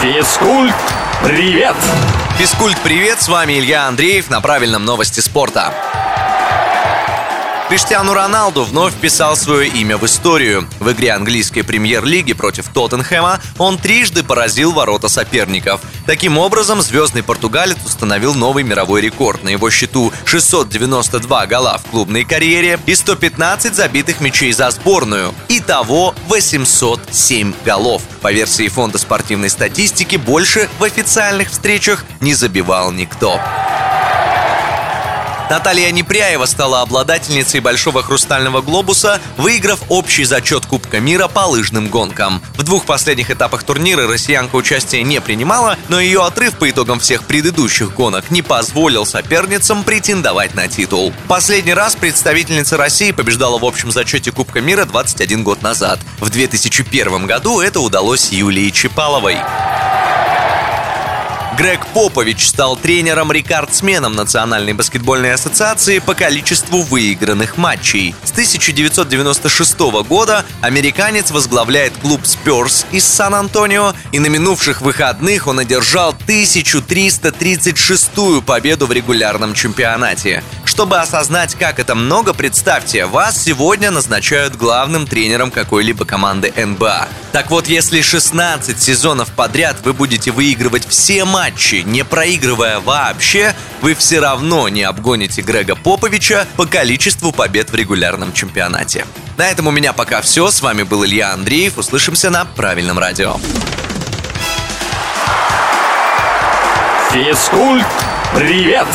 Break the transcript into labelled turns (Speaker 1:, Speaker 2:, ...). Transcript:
Speaker 1: Физкульт, привет!
Speaker 2: Физкульт, привет! С вами Илья Андреев на правильном новости спорта. Криштиану Роналду вновь вписал свое имя в историю. В игре английской премьер-лиги против Тоттенхэма он трижды поразил ворота соперников. Таким образом, звездный португалец установил новый мировой рекорд. На его счету 692 гола в клубной карьере и 115 забитых мячей за сборную. Итого 807 голов. По версии фонда спортивной статистики, больше в официальных встречах не забивал никто. Наталья Непряева стала обладательницей Большого хрустального глобуса, выиграв общий зачет Кубка мира по лыжным гонкам. В двух последних этапах турнира россиянка участия не принимала, но ее отрыв по итогам всех предыдущих гонок не позволил соперницам претендовать на титул. Последний раз представительница России побеждала в общем зачете Кубка мира 21 год назад. В 2001 году это удалось Юлии Чепаловой. Грег Попович стал тренером-рекордсменом Национальной баскетбольной ассоциации по количеству выигранных матчей. С 1996 года американец возглавляет клуб Спёрс из Сан-Антонио, и на минувших выходных он одержал 1336-ю победу в регулярном чемпионате. Чтобы осознать, как это много, представьте, вас сегодня назначают главным тренером какой-либо команды НБА. Так вот, если 16 сезонов подряд вы будете выигрывать все матчи, не проигрывая вообще, вы все равно не обгоните Грега Поповича по количеству побед в регулярном чемпионате. На этом у меня пока все. С вами был Илья Андреев. Услышимся на правильном радио.
Speaker 1: Физкульт, привет!